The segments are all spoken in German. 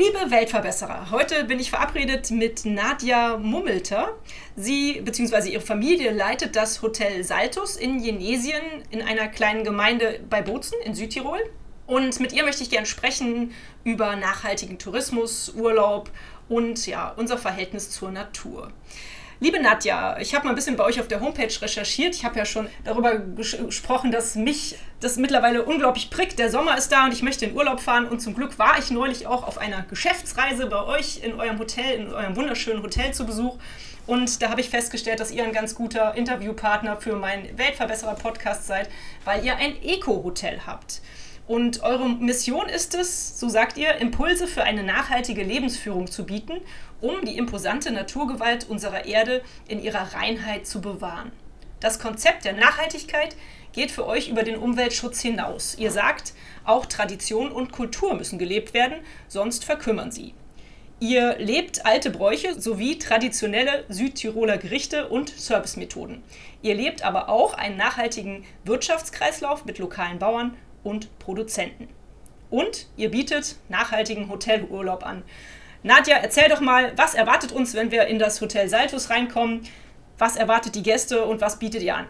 Liebe Weltverbesserer, heute bin ich verabredet mit Nadja Mummelter. Sie bzw. ihre Familie leitet das Hotel Saltus in Jenesien in einer kleinen Gemeinde bei Bozen in Südtirol. Und mit ihr möchte ich gerne sprechen über nachhaltigen Tourismus, Urlaub und ja, unser Verhältnis zur Natur. Liebe Nadja, ich habe mal ein bisschen bei euch auf der Homepage recherchiert. Ich habe ja schon darüber ges gesprochen, dass mich das mittlerweile unglaublich prickt. Der Sommer ist da und ich möchte in Urlaub fahren. Und zum Glück war ich neulich auch auf einer Geschäftsreise bei euch in eurem Hotel, in eurem wunderschönen Hotel zu Besuch. Und da habe ich festgestellt, dass ihr ein ganz guter Interviewpartner für meinen Weltverbesserer-Podcast seid, weil ihr ein Eco-Hotel habt. Und eure Mission ist es, so sagt ihr, Impulse für eine nachhaltige Lebensführung zu bieten, um die imposante Naturgewalt unserer Erde in ihrer Reinheit zu bewahren. Das Konzept der Nachhaltigkeit geht für euch über den Umweltschutz hinaus. Ihr sagt, auch Tradition und Kultur müssen gelebt werden, sonst verkümmern sie. Ihr lebt alte Bräuche sowie traditionelle Südtiroler Gerichte und Servicemethoden. Ihr lebt aber auch einen nachhaltigen Wirtschaftskreislauf mit lokalen Bauern, und Produzenten. Und ihr bietet nachhaltigen Hotelurlaub an. Nadja, erzähl doch mal, was erwartet uns, wenn wir in das Hotel Saltus reinkommen? Was erwartet die Gäste und was bietet ihr an?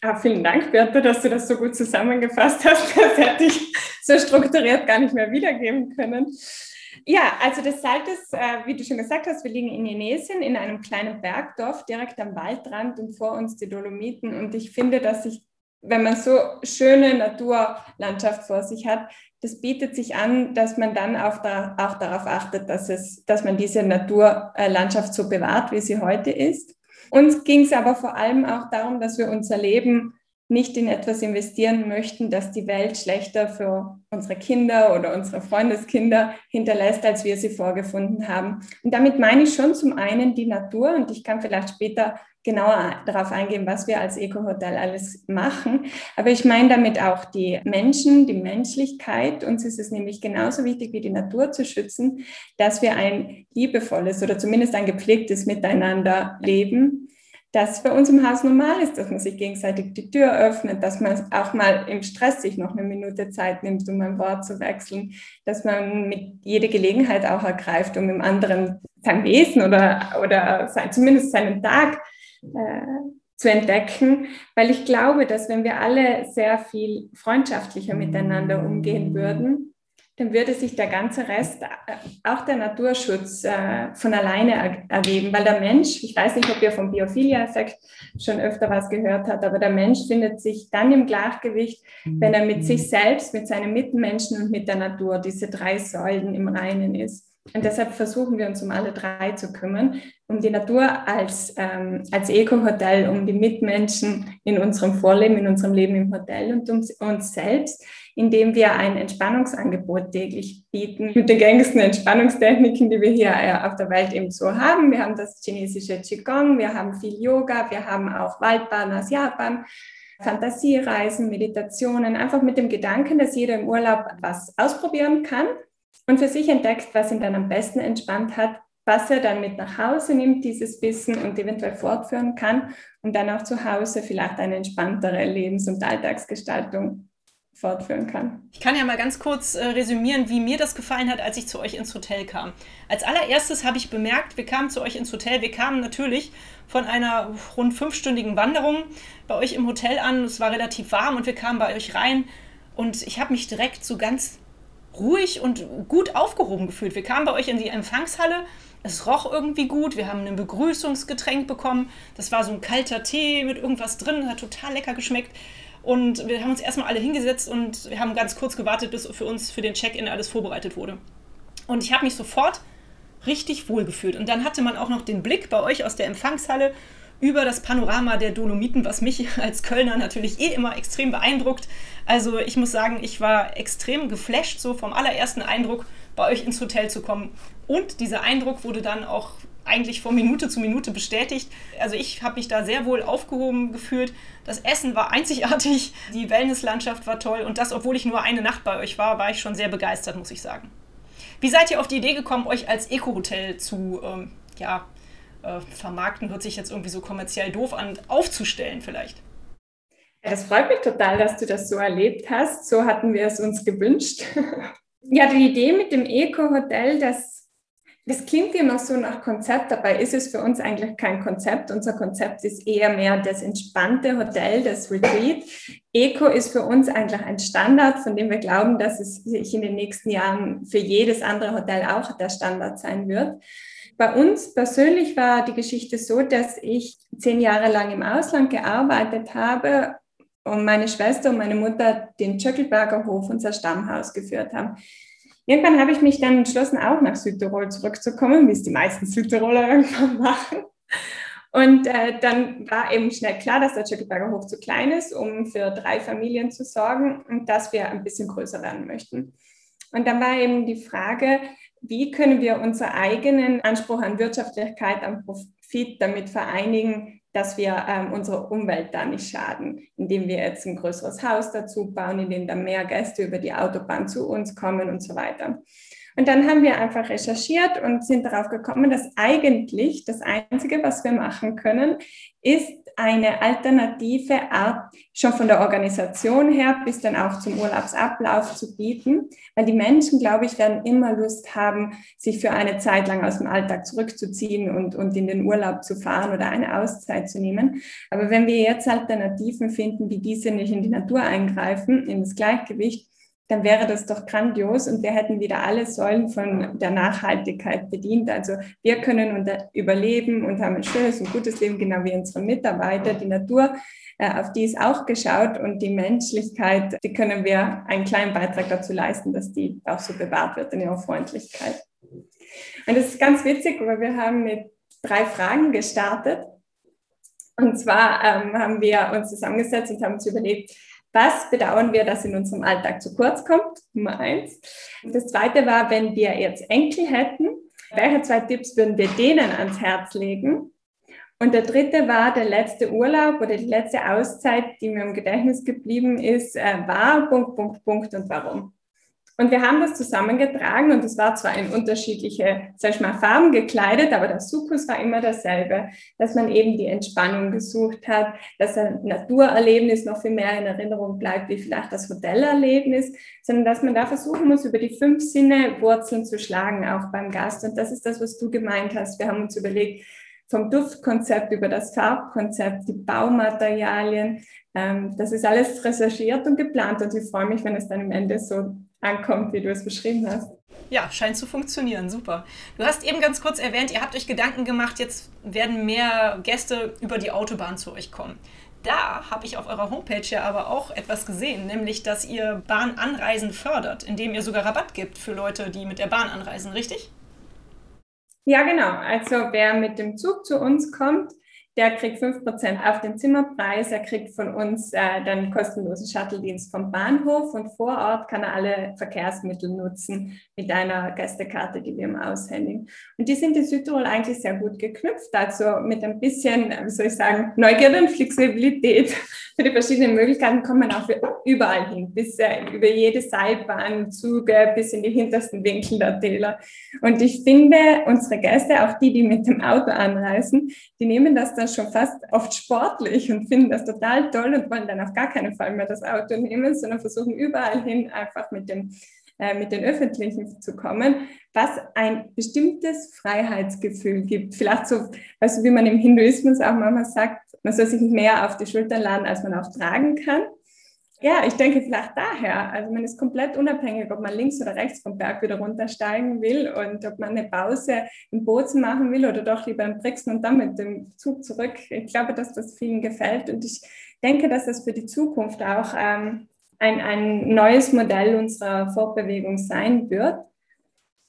Ah, vielen Dank, Bertha, dass du das so gut zusammengefasst hast. Das hätte ich so strukturiert gar nicht mehr wiedergeben können. Ja, also das Saltus, äh, wie du schon gesagt hast, wir liegen in Inesien in einem kleinen Bergdorf direkt am Waldrand und vor uns die Dolomiten. Und ich finde, dass sich wenn man so schöne Naturlandschaft vor sich hat, das bietet sich an, dass man dann auch, da, auch darauf achtet, dass, es, dass man diese Naturlandschaft so bewahrt, wie sie heute ist. Uns ging es aber vor allem auch darum, dass wir unser Leben nicht in etwas investieren möchten, das die Welt schlechter für unsere Kinder oder unsere Freundeskinder hinterlässt, als wir sie vorgefunden haben. Und damit meine ich schon zum einen die Natur und ich kann vielleicht später genauer darauf eingehen, was wir als Eco-Hotel alles machen. Aber ich meine damit auch die Menschen, die Menschlichkeit. Uns ist es nämlich genauso wichtig wie die Natur zu schützen, dass wir ein liebevolles oder zumindest ein gepflegtes Miteinander leben das bei uns im Haus normal ist, dass man sich gegenseitig die Tür öffnet, dass man auch mal im Stress sich noch eine Minute Zeit nimmt, um ein Wort zu wechseln, dass man mit jede Gelegenheit auch ergreift, um im anderen sein Wesen oder, oder sein, zumindest seinen Tag äh, zu entdecken, weil ich glaube, dass wenn wir alle sehr viel freundschaftlicher miteinander umgehen würden, dann würde sich der ganze Rest, äh, auch der Naturschutz, äh, von alleine ergeben. Weil der Mensch, ich weiß nicht, ob ihr vom Biophilia-Effekt schon öfter was gehört habt, aber der Mensch findet sich dann im Gleichgewicht, wenn er mit sich selbst, mit seinen Mitmenschen und mit der Natur, diese drei Säulen im Reinen ist. Und deshalb versuchen wir uns um alle drei zu kümmern, um die Natur als, ähm, als Eco-Hotel, um die Mitmenschen in unserem Vorleben, in unserem Leben im Hotel und um uns selbst indem wir ein Entspannungsangebot täglich bieten mit den gängigsten Entspannungstechniken, die wir hier äh, auf der Welt eben so haben. Wir haben das chinesische Qigong, wir haben viel Yoga, wir haben auch Waldbahn aus Japan. Fantasiereisen, Meditationen, einfach mit dem Gedanken, dass jeder im Urlaub was ausprobieren kann und für sich entdeckt, was ihn dann am besten entspannt hat, was er dann mit nach Hause nimmt, dieses Wissen und eventuell fortführen kann und dann auch zu Hause vielleicht eine entspanntere Lebens- und Alltagsgestaltung fortführen kann. Ich kann ja mal ganz kurz äh, resümieren, wie mir das gefallen hat, als ich zu euch ins Hotel kam. Als allererstes habe ich bemerkt, wir kamen zu euch ins Hotel. Wir kamen natürlich von einer rund fünfstündigen Wanderung bei euch im Hotel an. Es war relativ warm und wir kamen bei euch rein und ich habe mich direkt so ganz ruhig und gut aufgehoben gefühlt. Wir kamen bei euch in die Empfangshalle. Es roch irgendwie gut. Wir haben ein Begrüßungsgetränk bekommen. Das war so ein kalter Tee mit irgendwas drin, hat total lecker geschmeckt. Und wir haben uns erstmal alle hingesetzt und wir haben ganz kurz gewartet, bis für uns für den Check-in alles vorbereitet wurde. Und ich habe mich sofort richtig wohl gefühlt. Und dann hatte man auch noch den Blick bei euch aus der Empfangshalle über das Panorama der Dolomiten, was mich als Kölner natürlich eh immer extrem beeindruckt. Also ich muss sagen, ich war extrem geflasht, so vom allerersten Eindruck bei euch ins Hotel zu kommen. Und dieser Eindruck wurde dann auch eigentlich von Minute zu Minute bestätigt. Also ich habe mich da sehr wohl aufgehoben gefühlt. Das Essen war einzigartig, die Wellnesslandschaft war toll und das, obwohl ich nur eine Nacht bei euch war, war ich schon sehr begeistert, muss ich sagen. Wie seid ihr auf die Idee gekommen, euch als Eco-Hotel zu ähm, ja, äh, vermarkten, hört sich jetzt irgendwie so kommerziell doof an, aufzustellen vielleicht? Ja, das freut mich total, dass du das so erlebt hast. So hatten wir es uns gewünscht. ja, die Idee mit dem Eco-Hotel, das das klingt immer so nach Konzept, dabei ist es für uns eigentlich kein Konzept. Unser Konzept ist eher mehr das entspannte Hotel, das Retreat. Eco ist für uns eigentlich ein Standard, von dem wir glauben, dass es sich in den nächsten Jahren für jedes andere Hotel auch der Standard sein wird. Bei uns persönlich war die Geschichte so, dass ich zehn Jahre lang im Ausland gearbeitet habe und meine Schwester und meine Mutter den Tschöckelberger Hof, unser Stammhaus, geführt haben. Irgendwann habe ich mich dann entschlossen, auch nach Südtirol zurückzukommen, wie es die meisten Südtiroler irgendwann machen. Und äh, dann war eben schnell klar, dass der Tschöckelberger Hof zu klein ist, um für drei Familien zu sorgen und dass wir ein bisschen größer werden möchten. Und dann war eben die Frage, wie können wir unseren eigenen Anspruch an Wirtschaftlichkeit, an Profit damit vereinigen dass wir ähm, unserer Umwelt da nicht schaden, indem wir jetzt ein größeres Haus dazu bauen, indem dann mehr Gäste über die Autobahn zu uns kommen und so weiter. Und dann haben wir einfach recherchiert und sind darauf gekommen, dass eigentlich das Einzige, was wir machen können, ist eine alternative Art, schon von der Organisation her bis dann auch zum Urlaubsablauf zu bieten. Weil die Menschen, glaube ich, werden immer Lust haben, sich für eine Zeit lang aus dem Alltag zurückzuziehen und, und in den Urlaub zu fahren oder eine Auszeit zu nehmen. Aber wenn wir jetzt Alternativen finden, wie diese nicht in die Natur eingreifen, in das Gleichgewicht, dann wäre das doch grandios und wir hätten wieder alle Säulen von der Nachhaltigkeit bedient. Also wir können unter überleben und haben ein schönes und gutes Leben, genau wie unsere Mitarbeiter. Die Natur, äh, auf die ist auch geschaut und die Menschlichkeit, die können wir einen kleinen Beitrag dazu leisten, dass die auch so bewahrt wird in ihrer Freundlichkeit. Und das ist ganz witzig, weil wir haben mit drei Fragen gestartet. Und zwar ähm, haben wir uns zusammengesetzt und haben uns überlegt, was bedauern wir, dass in unserem Alltag zu kurz kommt? Nummer eins. Das zweite war, wenn wir jetzt Enkel hätten, welche zwei Tipps würden wir denen ans Herz legen? Und der dritte war der letzte Urlaub oder die letzte Auszeit, die mir im Gedächtnis geblieben ist, äh, war Punkt, Punkt, Punkt und warum. Und wir haben das zusammengetragen und es war zwar in unterschiedliche, sag ich mal, Farben gekleidet, aber der Sukus war immer dasselbe, dass man eben die Entspannung gesucht hat, dass ein Naturerlebnis noch viel mehr in Erinnerung bleibt, wie vielleicht das Hotellerlebnis, sondern dass man da versuchen muss, über die fünf Sinne Wurzeln zu schlagen, auch beim Gast. Und das ist das, was du gemeint hast. Wir haben uns überlegt, vom Duftkonzept über das Farbkonzept, die Baumaterialien. Ähm, das ist alles recherchiert und geplant und ich freue mich, wenn es dann am Ende so ankommt, wie du es beschrieben hast. Ja, scheint zu funktionieren, super. Du hast eben ganz kurz erwähnt, ihr habt euch Gedanken gemacht, jetzt werden mehr Gäste über die Autobahn zu euch kommen. Da habe ich auf eurer Homepage ja aber auch etwas gesehen, nämlich dass ihr Bahnanreisen fördert, indem ihr sogar Rabatt gibt für Leute, die mit der Bahn anreisen, richtig? Ja, genau. Also wer mit dem Zug zu uns kommt, der kriegt 5% auf den Zimmerpreis. Er kriegt von uns äh, dann kostenlosen Shuttle-Dienst vom Bahnhof und vor Ort kann er alle Verkehrsmittel nutzen mit einer Gästekarte, die wir ihm aushändigen. Und die sind in Südtirol eigentlich sehr gut geknüpft. Also mit ein bisschen, wie soll ich sagen, Neugierde und Flexibilität für die verschiedenen Möglichkeiten kommt man auch überall hin, bis äh, über jede Seilbahn, Züge, bis in die hintersten Winkel der Täler. Und ich finde, unsere Gäste, auch die, die mit dem Auto anreisen, die nehmen das dann schon fast oft sportlich und finden das total toll und wollen dann auf gar keinen Fall mehr das Auto nehmen, sondern versuchen überall hin einfach mit dem mit den Öffentlichen zu kommen, was ein bestimmtes Freiheitsgefühl gibt. Vielleicht so, also wie man im Hinduismus auch manchmal sagt, man soll sich mehr auf die Schultern laden, als man auch tragen kann. Ja, ich denke vielleicht daher. Also man ist komplett unabhängig, ob man links oder rechts vom Berg wieder runtersteigen will und ob man eine Pause im Bozen machen will oder doch lieber in Brixen und dann mit dem Zug zurück. Ich glaube, dass das vielen gefällt und ich denke, dass das für die Zukunft auch ähm, ein, ein neues Modell unserer Fortbewegung sein wird.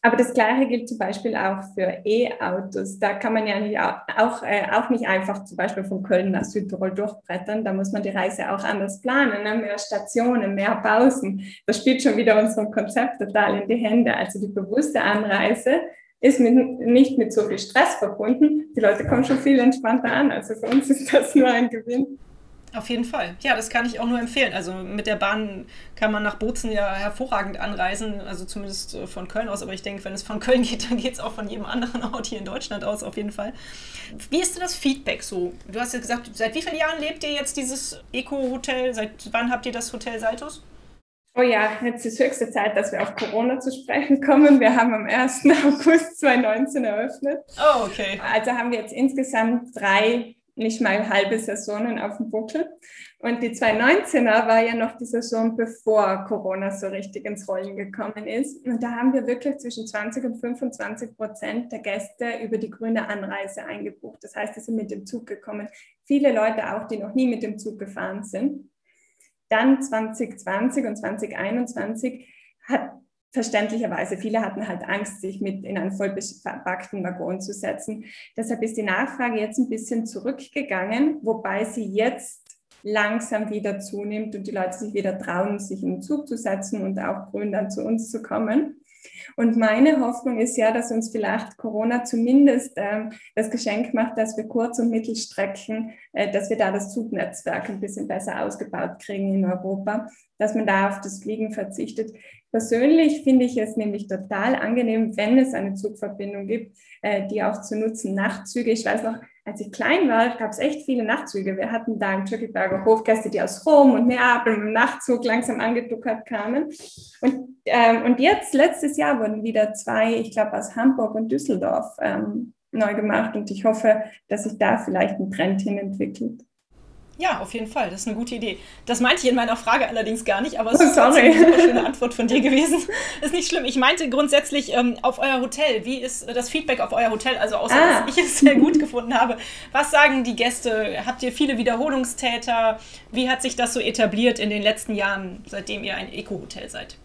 Aber das Gleiche gilt zum Beispiel auch für E-Autos. Da kann man ja nicht auch, äh, auch nicht einfach zum Beispiel von Köln nach Südtirol durchbrettern. Da muss man die Reise auch anders planen. Ne? Mehr Stationen, mehr Pausen. Das spielt schon wieder unserem Konzept total in die Hände. Also die bewusste Anreise ist mit, nicht mit so viel Stress verbunden. Die Leute kommen schon viel entspannter an. Also für uns ist das nur ein Gewinn. Auf jeden Fall. Ja, das kann ich auch nur empfehlen. Also mit der Bahn kann man nach Bozen ja hervorragend anreisen, also zumindest äh, von Köln aus. Aber ich denke, wenn es von Köln geht, dann geht es auch von jedem anderen Ort hier in Deutschland aus, auf jeden Fall. Wie ist denn das Feedback so? Du hast ja gesagt, seit wie vielen Jahren lebt ihr jetzt dieses Eco-Hotel? Seit wann habt ihr das Hotel Saltus? Oh ja, jetzt ist höchste Zeit, dass wir auf Corona zu sprechen kommen. Wir haben am 1. August 2019 eröffnet. Oh, okay. Also haben wir jetzt insgesamt drei nicht mal halbe Saisonen auf dem Buckel. Und die 2019er war ja noch die Saison, bevor Corona so richtig ins Rollen gekommen ist. Und da haben wir wirklich zwischen 20 und 25 Prozent der Gäste über die grüne Anreise eingebucht. Das heißt, sie sind mit dem Zug gekommen. Viele Leute auch, die noch nie mit dem Zug gefahren sind. Dann 2020 und 2021 hat verständlicherweise, viele hatten halt Angst, sich mit in einen voll verpackten Waggon zu setzen. Deshalb ist die Nachfrage jetzt ein bisschen zurückgegangen, wobei sie jetzt langsam wieder zunimmt und die Leute sich wieder trauen, sich in den Zug zu setzen und auch grün dann zu uns zu kommen. Und meine Hoffnung ist ja, dass uns vielleicht Corona zumindest ähm, das Geschenk macht, dass wir Kurz- und Mittelstrecken, äh, dass wir da das Zugnetzwerk ein bisschen besser ausgebaut kriegen in Europa, dass man da auf das Fliegen verzichtet. Persönlich finde ich es nämlich total angenehm, wenn es eine Zugverbindung gibt, äh, die auch zu nutzen. Nachtzüge, ich weiß noch, als ich klein war, gab es echt viele Nachtzüge. Wir hatten da im Türkelberger Hofgäste, die aus Rom und Neapel dem Nachtzug langsam angeduckert kamen. Und, ähm, und jetzt, letztes Jahr, wurden wieder zwei, ich glaube aus Hamburg und Düsseldorf ähm, neu gemacht. Und ich hoffe, dass sich da vielleicht ein Trend hin entwickelt. Ja, auf jeden Fall. Das ist eine gute Idee. Das meinte ich in meiner Frage allerdings gar nicht, aber es ist oh, eine super schöne Antwort von dir gewesen. Ist nicht schlimm. Ich meinte grundsätzlich ähm, auf euer Hotel. Wie ist das Feedback auf euer Hotel? Also außer, ah. dass ich es sehr gut gefunden habe. Was sagen die Gäste? Habt ihr viele Wiederholungstäter? Wie hat sich das so etabliert in den letzten Jahren, seitdem ihr ein Eco-Hotel seid?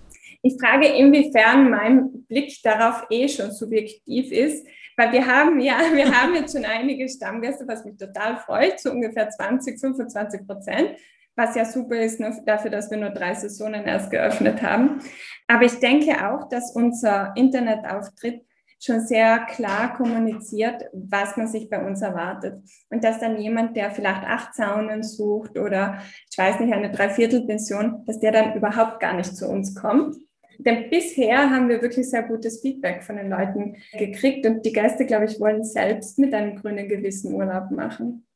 Ich frage, inwiefern mein Blick darauf eh schon subjektiv ist. Weil wir haben ja, wir haben jetzt schon einige Stammgäste, was mich total freut, so ungefähr 20, 25 Prozent, was ja super ist nur dafür, dass wir nur drei Saisonen erst geöffnet haben. Aber ich denke auch, dass unser Internetauftritt schon sehr klar kommuniziert, was man sich bei uns erwartet. Und dass dann jemand, der vielleicht acht Saunen sucht oder ich weiß nicht, eine Dreiviertelpension, dass der dann überhaupt gar nicht zu uns kommt, denn bisher haben wir wirklich sehr gutes Feedback von den Leuten gekriegt und die Gäste, glaube ich, wollen selbst mit einem grünen Gewissen Urlaub machen.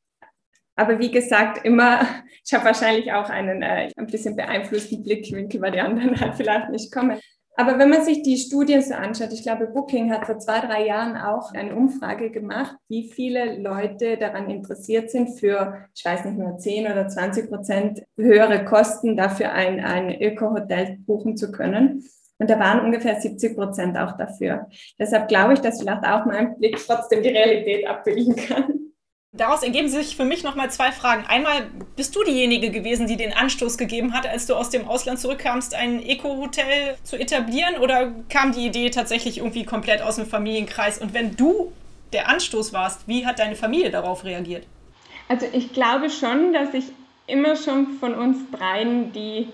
Aber wie gesagt, immer, ich habe wahrscheinlich auch einen äh, ein bisschen beeinflussten Blickwinkel, weil die anderen halt vielleicht nicht kommen. Aber wenn man sich die Studien so anschaut, ich glaube, Booking hat vor zwei, drei Jahren auch eine Umfrage gemacht, wie viele Leute daran interessiert sind, für, ich weiß nicht mehr, 10 oder 20 Prozent höhere Kosten dafür ein, ein Öko-Hotel buchen zu können. Und da waren ungefähr 70 Prozent auch dafür. Deshalb glaube ich, dass vielleicht auch mein Blick trotzdem die Realität abbilden kann. Daraus ergeben sich für mich nochmal zwei Fragen. Einmal, bist du diejenige gewesen, die den Anstoß gegeben hat, als du aus dem Ausland zurückkamst, ein Eco-Hotel zu etablieren? Oder kam die Idee tatsächlich irgendwie komplett aus dem Familienkreis? Und wenn du der Anstoß warst, wie hat deine Familie darauf reagiert? Also ich glaube schon, dass ich immer schon von uns dreien die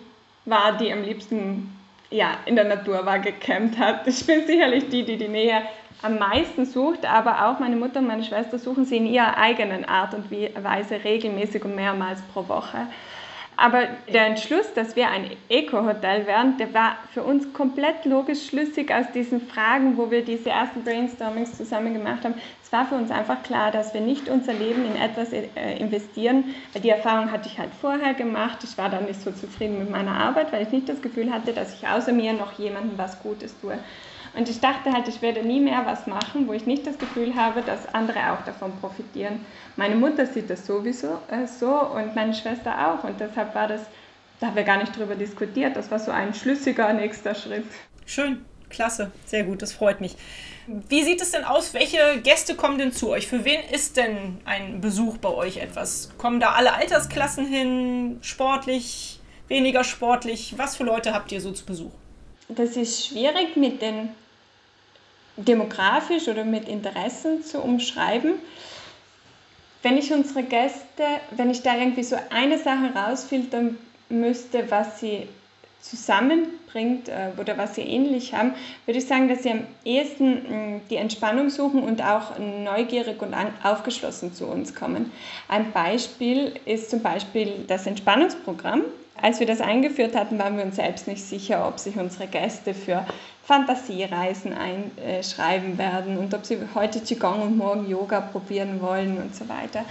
war, die am liebsten ja, in der Natur war, gecampt hat. Ich bin sicherlich die, die die Nähe am meisten sucht, aber auch meine Mutter und meine Schwester suchen sie in ihrer eigenen Art und Weise regelmäßig und mehrmals pro Woche. Aber der Entschluss, dass wir ein Eco-Hotel werden, der war für uns komplett logisch schlüssig aus diesen Fragen, wo wir diese ersten Brainstormings zusammen gemacht haben. Es war für uns einfach klar, dass wir nicht unser Leben in etwas äh, investieren, die Erfahrung hatte ich halt vorher gemacht. Ich war dann nicht so zufrieden mit meiner Arbeit, weil ich nicht das Gefühl hatte, dass ich außer mir noch jemandem was Gutes tue. Und ich dachte halt, ich werde nie mehr was machen, wo ich nicht das Gefühl habe, dass andere auch davon profitieren. Meine Mutter sieht das sowieso äh, so und meine Schwester auch. Und deshalb war das, da haben wir gar nicht drüber diskutiert. Das war so ein schlüssiger nächster Schritt. Schön, klasse, sehr gut, das freut mich. Wie sieht es denn aus? Welche Gäste kommen denn zu euch? Für wen ist denn ein Besuch bei euch etwas? Kommen da alle Altersklassen hin? Sportlich, weniger sportlich? Was für Leute habt ihr so zu Besuch? Das ist schwierig mit den demografisch oder mit Interessen zu umschreiben. Wenn ich unsere Gäste, wenn ich da irgendwie so eine Sache rausfiltern müsste, was sie zusammenbringt äh, oder was sie ähnlich haben, würde ich sagen, dass sie am ehesten mh, die Entspannung suchen und auch neugierig und aufgeschlossen zu uns kommen. Ein Beispiel ist zum Beispiel das Entspannungsprogramm. Als wir das eingeführt hatten, waren wir uns selbst nicht sicher, ob sich unsere Gäste für Fantasiereisen einschreiben werden und ob sie heute Qigong und morgen Yoga probieren wollen und so weiter.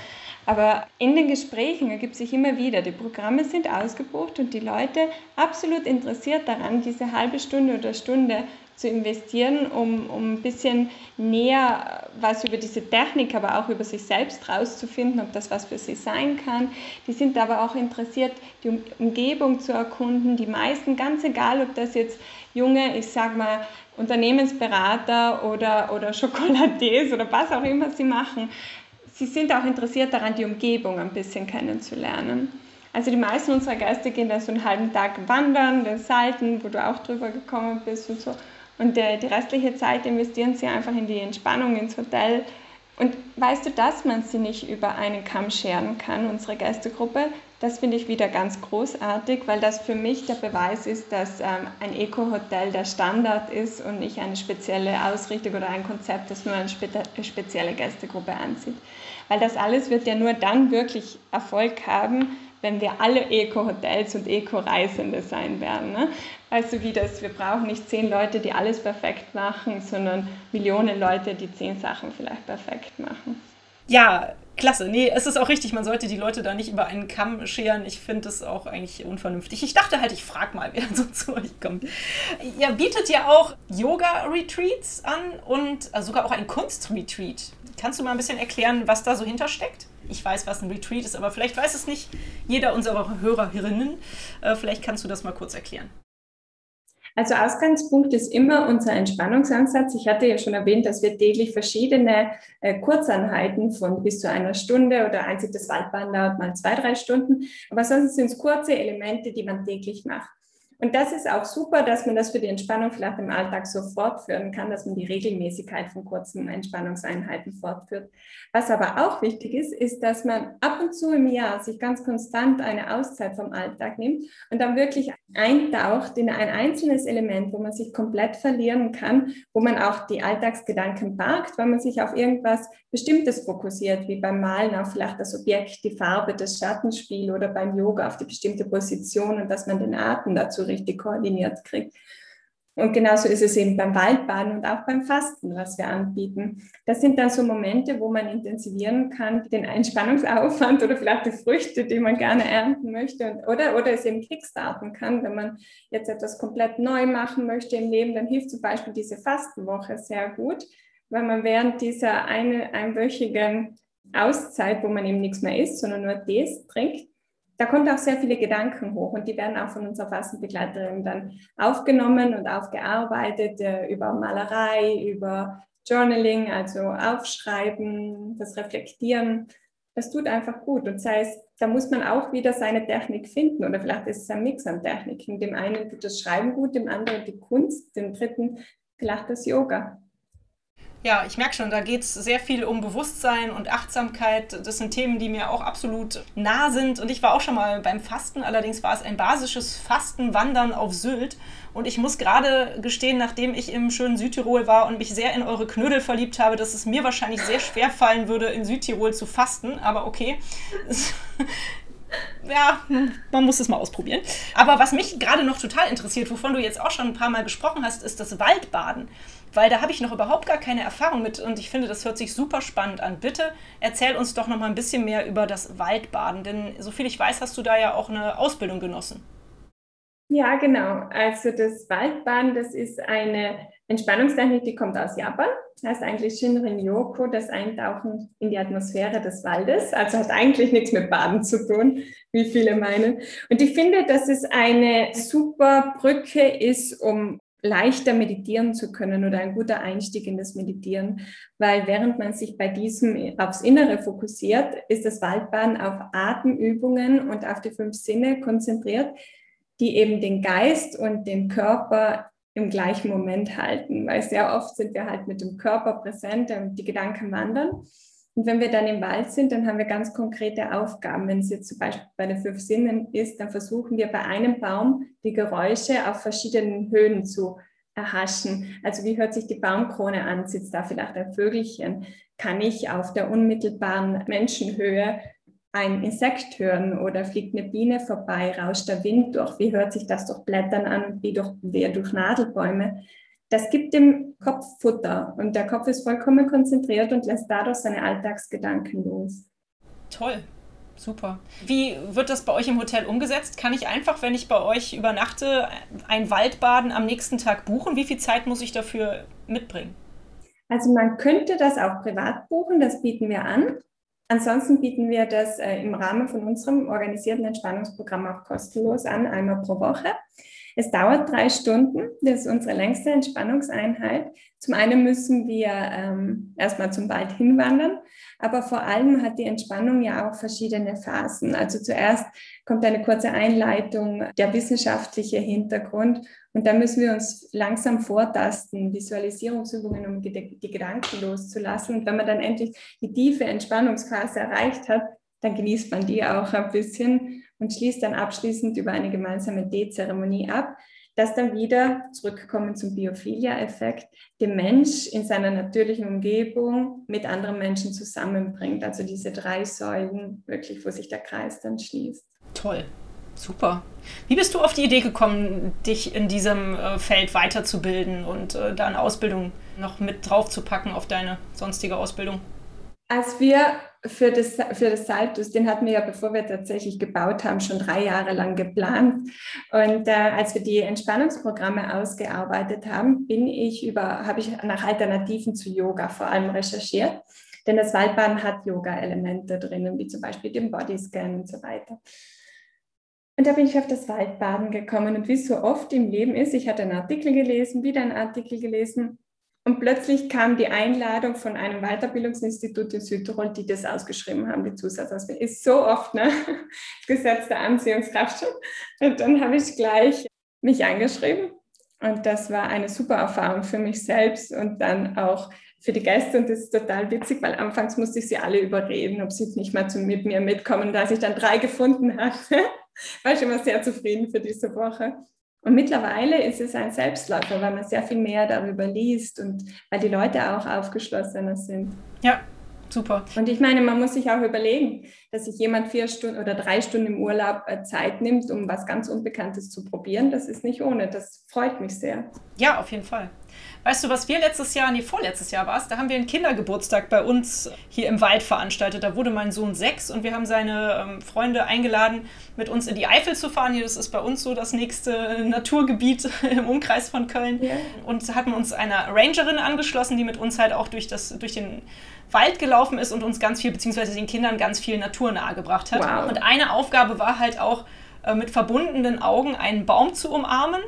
Aber in den Gesprächen ergibt sich immer wieder, die Programme sind ausgebucht und die Leute absolut interessiert daran, diese halbe Stunde oder Stunde zu investieren, um, um ein bisschen näher was über diese Technik, aber auch über sich selbst rauszufinden, ob das was für sie sein kann. Die sind aber auch interessiert, die Umgebung zu erkunden. Die meisten, ganz egal, ob das jetzt junge, ich sag mal, Unternehmensberater oder, oder Schokoladiers oder was auch immer sie machen, sie sind auch interessiert daran, die Umgebung ein bisschen kennenzulernen. Also die meisten unserer Gäste gehen da so einen halben Tag wandern, den Salten, wo du auch drüber gekommen bist und so. Und der, die restliche Zeit investieren sie einfach in die Entspannung, ins Hotel. Und weißt du, dass man sie nicht über einen Kamm scheren kann, unsere Gästegruppe, das finde ich wieder ganz großartig, weil das für mich der Beweis ist, dass ähm, ein Eco-Hotel der Standard ist und nicht eine spezielle Ausrichtung oder ein Konzept, das nur eine spe spezielle Gästegruppe anzieht. Weil das alles wird ja nur dann wirklich Erfolg haben, wenn wir alle Eco-Hotels und Eco-Reisende sein werden. Ne? Also wie das, wir brauchen nicht zehn Leute, die alles perfekt machen, sondern Millionen Leute, die zehn Sachen vielleicht perfekt machen. Ja, klasse. Nee, es ist auch richtig, man sollte die Leute da nicht über einen Kamm scheren. Ich finde das auch eigentlich unvernünftig. Ich dachte halt, ich frage mal, wer so zu euch kommt. Ihr bietet ja auch Yoga-Retreats an und sogar auch ein Kunst-Retreat. Kannst du mal ein bisschen erklären, was da so hintersteckt? Ich weiß, was ein Retreat ist, aber vielleicht weiß es nicht jeder unserer Hörerinnen. Äh, vielleicht kannst du das mal kurz erklären. Also Ausgangspunkt ist immer unser Entspannungsansatz. Ich hatte ja schon erwähnt, dass wir täglich verschiedene äh, von bis zu einer Stunde oder einzig das Waldbahn dauert mal zwei, drei Stunden. Aber sonst sind es kurze Elemente, die man täglich macht. Und das ist auch super, dass man das für die Entspannung vielleicht im Alltag so fortführen kann, dass man die Regelmäßigkeit von kurzen Entspannungseinheiten fortführt. Was aber auch wichtig ist, ist, dass man ab und zu im Jahr sich ganz konstant eine Auszeit vom Alltag nimmt und dann wirklich eintaucht in ein einzelnes Element, wo man sich komplett verlieren kann, wo man auch die Alltagsgedanken parkt, weil man sich auf irgendwas Bestimmtes fokussiert, wie beim Malen auf vielleicht das Objekt, die Farbe, das Schattenspiel oder beim Yoga auf die bestimmte Position und dass man den Atem dazu richtig koordiniert kriegt. Und genauso ist es eben beim Waldbaden und auch beim Fasten, was wir anbieten. Das sind dann so Momente, wo man intensivieren kann, den Entspannungsaufwand oder vielleicht die Früchte, die man gerne ernten möchte, oder, oder es eben kickstarten kann, wenn man jetzt etwas komplett neu machen möchte im Leben, dann hilft zum Beispiel diese Fastenwoche sehr gut, weil man während dieser eine, einwöchigen Auszeit, wo man eben nichts mehr isst, sondern nur Tees trinkt, da kommen auch sehr viele Gedanken hoch und die werden auch von unserer Fastenbegleiterin dann aufgenommen und aufgearbeitet äh, über Malerei, über Journaling, also Aufschreiben, das Reflektieren. Das tut einfach gut. Und das heißt, da muss man auch wieder seine Technik finden oder vielleicht ist es ein Mix an Techniken. Dem einen tut das Schreiben gut, dem anderen die Kunst, dem dritten vielleicht das Yoga. Ja, ich merke schon, da geht es sehr viel um Bewusstsein und Achtsamkeit. Das sind Themen, die mir auch absolut nah sind. Und ich war auch schon mal beim Fasten. Allerdings war es ein basisches Fastenwandern auf Sylt. Und ich muss gerade gestehen, nachdem ich im schönen Südtirol war und mich sehr in eure Knödel verliebt habe, dass es mir wahrscheinlich sehr schwer fallen würde, in Südtirol zu fasten. Aber okay. ja, man muss es mal ausprobieren. Aber was mich gerade noch total interessiert, wovon du jetzt auch schon ein paar Mal gesprochen hast, ist das Waldbaden weil da habe ich noch überhaupt gar keine Erfahrung mit und ich finde, das hört sich super spannend an. Bitte erzähl uns doch noch mal ein bisschen mehr über das Waldbaden, denn soviel ich weiß, hast du da ja auch eine Ausbildung genossen. Ja, genau. Also das Waldbaden, das ist eine Entspannungstechnik, die kommt aus Japan. Heißt eigentlich Shinrin Yoko, das Eintauchen in die Atmosphäre des Waldes. Also hat eigentlich nichts mit Baden zu tun, wie viele meinen. Und ich finde, dass es eine super Brücke ist, um leichter meditieren zu können oder ein guter Einstieg in das Meditieren, weil während man sich bei diesem aufs Innere fokussiert, ist das Waldbaden auf Atemübungen und auf die fünf Sinne konzentriert, die eben den Geist und den Körper im gleichen Moment halten, weil sehr oft sind wir halt mit dem Körper präsent und die Gedanken wandern. Und wenn wir dann im Wald sind, dann haben wir ganz konkrete Aufgaben. Wenn es jetzt zum Beispiel bei den fünf Sinnen ist, dann versuchen wir bei einem Baum die Geräusche auf verschiedenen Höhen zu erhaschen. Also wie hört sich die Baumkrone an? Sitzt da vielleicht ein Vögelchen? Kann ich auf der unmittelbaren Menschenhöhe ein Insekt hören oder fliegt eine Biene vorbei, rauscht der Wind durch? Wie hört sich das durch Blättern an? Wie durch, wie durch Nadelbäume? Das gibt dem Kopf Futter und der Kopf ist vollkommen konzentriert und lässt dadurch seine Alltagsgedanken los. Toll. Super. Wie wird das bei euch im Hotel umgesetzt? Kann ich einfach, wenn ich bei euch übernachte, ein Waldbaden am nächsten Tag buchen? Wie viel Zeit muss ich dafür mitbringen? Also man könnte das auch privat buchen, das bieten wir an. Ansonsten bieten wir das äh, im Rahmen von unserem organisierten Entspannungsprogramm auch kostenlos an, einmal pro Woche. Es dauert drei Stunden, das ist unsere längste Entspannungseinheit. Zum einen müssen wir ähm, erstmal zum Wald hinwandern, aber vor allem hat die Entspannung ja auch verschiedene Phasen. Also zuerst kommt eine kurze Einleitung, der wissenschaftliche Hintergrund und dann müssen wir uns langsam vortasten, Visualisierungsübungen, um die, die Gedanken loszulassen. Und wenn man dann endlich die tiefe Entspannungsphase erreicht hat, dann genießt man die auch ein bisschen und schließt dann abschließend über eine gemeinsame D-Zeremonie ab, das dann wieder zurückkommen zum Biophilia-Effekt, den Mensch in seiner natürlichen Umgebung mit anderen Menschen zusammenbringt. Also diese drei Säulen wirklich, wo sich der Kreis dann schließt. Toll. Super. Wie bist du auf die Idee gekommen, dich in diesem äh, Feld weiterzubilden und äh, da eine Ausbildung noch mit draufzupacken auf deine sonstige Ausbildung? Als wir für das, für das Saltus, den hatten wir ja, bevor wir tatsächlich gebaut haben, schon drei Jahre lang geplant. Und äh, als wir die Entspannungsprogramme ausgearbeitet haben, bin ich über, habe ich nach Alternativen zu Yoga vor allem recherchiert. Denn das Waldbaden hat Yoga-Elemente drinnen, wie zum Beispiel den Bodyscan und so weiter. Und da bin ich auf das Waldbaden gekommen. Und wie es so oft im Leben ist, ich hatte einen Artikel gelesen, wieder einen Artikel gelesen und plötzlich kam die Einladung von einem Weiterbildungsinstitut in Südtirol, die das ausgeschrieben haben, die Zusatzausbildung. Ist so oft, ne? Gesetz der Anziehungskraft schon. Und dann habe ich gleich mich eingeschrieben. Und das war eine super Erfahrung für mich selbst und dann auch für die Gäste. Und das ist total witzig, weil anfangs musste ich sie alle überreden, ob sie nicht mal mit mir mitkommen. Als ich dann drei gefunden hatte, war ich immer sehr zufrieden für diese Woche. Und mittlerweile ist es ein Selbstläufer, weil man sehr viel mehr darüber liest und weil die Leute auch aufgeschlossener sind. Ja, super. Und ich meine, man muss sich auch überlegen, dass sich jemand vier Stunden oder drei Stunden im Urlaub äh, Zeit nimmt, um was ganz Unbekanntes zu probieren. Das ist nicht ohne. Das freut mich sehr. Ja, auf jeden Fall. Weißt du, was wir letztes Jahr, nee, vorletztes Jahr war es, da haben wir einen Kindergeburtstag bei uns hier im Wald veranstaltet. Da wurde mein Sohn sechs und wir haben seine ähm, Freunde eingeladen, mit uns in die Eifel zu fahren. Hier, das ist bei uns so das nächste Naturgebiet im Umkreis von Köln. Ja. Und hatten uns einer Rangerin angeschlossen, die mit uns halt auch durch, das, durch den Wald gelaufen ist und uns ganz viel, beziehungsweise den Kindern ganz viel Natur nahegebracht hat. Wow. Und eine Aufgabe war halt auch, äh, mit verbundenen Augen einen Baum zu umarmen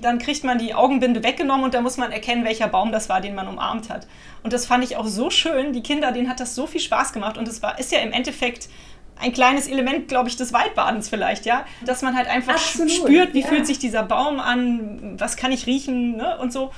dann kriegt man die Augenbinde weggenommen und da muss man erkennen, welcher Baum das war, den man umarmt hat. Und das fand ich auch so schön. Die Kinder, denen hat das so viel Spaß gemacht und es war, ist ja im Endeffekt ein kleines Element, glaube ich, des Waldbadens vielleicht, ja, dass man halt einfach Absolut, spürt, wie ja. fühlt sich dieser Baum an, was kann ich riechen ne? und so.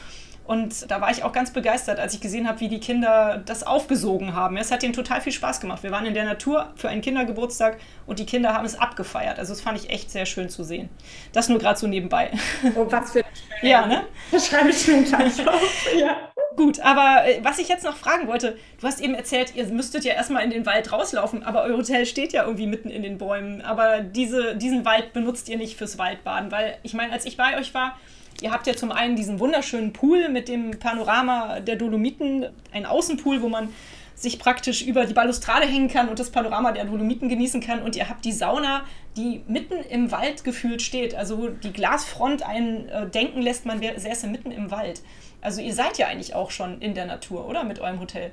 Und da war ich auch ganz begeistert, als ich gesehen habe, wie die Kinder das aufgesogen haben. Es hat ihnen total viel Spaß gemacht. Wir waren in der Natur für einen Kindergeburtstag und die Kinder haben es abgefeiert. Also das fand ich echt sehr schön zu sehen. Das nur gerade so nebenbei. Oh, was für ein Ja, ne? Das schreibe ich mir gleich auf. Ja. Gut, aber äh, was ich jetzt noch fragen wollte, du hast eben erzählt, ihr müsstet ja erstmal in den Wald rauslaufen, aber euer Hotel steht ja irgendwie mitten in den Bäumen. Aber diese, diesen Wald benutzt ihr nicht fürs Waldbaden, weil ich meine, als ich bei euch war, Ihr habt ja zum einen diesen wunderschönen Pool mit dem Panorama der Dolomiten, ein Außenpool, wo man sich praktisch über die Balustrade hängen kann und das Panorama der Dolomiten genießen kann. Und ihr habt die Sauna, die mitten im Wald gefühlt steht. Also die Glasfront einen äh, denken lässt, man säße mitten im Wald. Also ihr seid ja eigentlich auch schon in der Natur, oder? Mit eurem Hotel.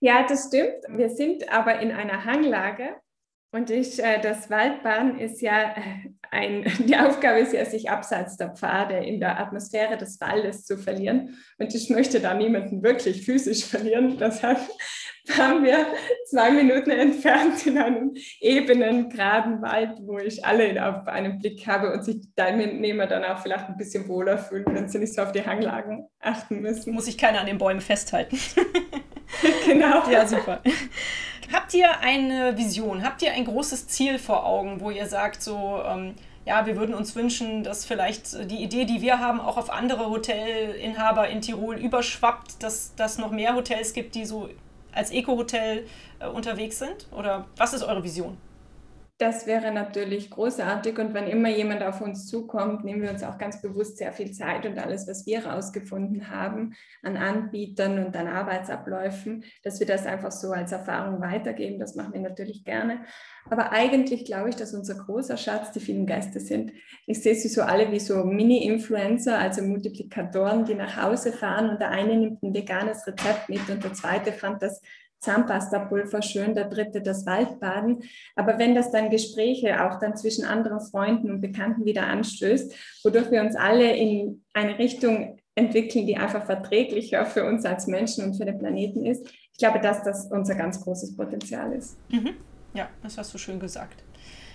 Ja, das stimmt. Wir sind aber in einer Hanglage und ich, äh, das Waldbaden ist ja äh, ein, die Aufgabe ist ja, sich abseits der Pfade in der Atmosphäre des Waldes zu verlieren. Und ich möchte da niemanden wirklich physisch verlieren. Deshalb waren wir zwei Minuten entfernt in einem ebenen, geraden Wald, wo ich alle auf einen Blick habe und sich Teilnehmer dann auch vielleicht ein bisschen wohler fühlen, wenn sie nicht so auf die Hanglagen achten müssen. Muss sich keiner an den Bäumen festhalten. genau. Ja, super. Habt ihr eine Vision? Habt ihr ein großes Ziel vor Augen, wo ihr sagt, so, ähm, ja, wir würden uns wünschen, dass vielleicht die Idee, die wir haben, auch auf andere Hotelinhaber in Tirol überschwappt, dass es noch mehr Hotels gibt, die so als Eco-Hotel äh, unterwegs sind? Oder was ist eure Vision? Das wäre natürlich großartig und wenn immer jemand auf uns zukommt, nehmen wir uns auch ganz bewusst sehr viel Zeit und alles, was wir herausgefunden haben an Anbietern und an Arbeitsabläufen, dass wir das einfach so als Erfahrung weitergeben. Das machen wir natürlich gerne. Aber eigentlich glaube ich, dass unser großer Schatz die vielen Gäste sind. Ich sehe sie so alle wie so Mini-Influencer, also Multiplikatoren, die nach Hause fahren und der eine nimmt ein veganes Rezept mit und der zweite fand das Zahnpastapulver schön, der dritte das Waldbaden. Aber wenn das dann Gespräche auch dann zwischen anderen Freunden und Bekannten wieder anstößt, wodurch wir uns alle in eine Richtung entwickeln, die einfach verträglicher für uns als Menschen und für den Planeten ist, ich glaube, dass das unser ganz großes Potenzial ist. Mhm. Ja, das hast du schön gesagt.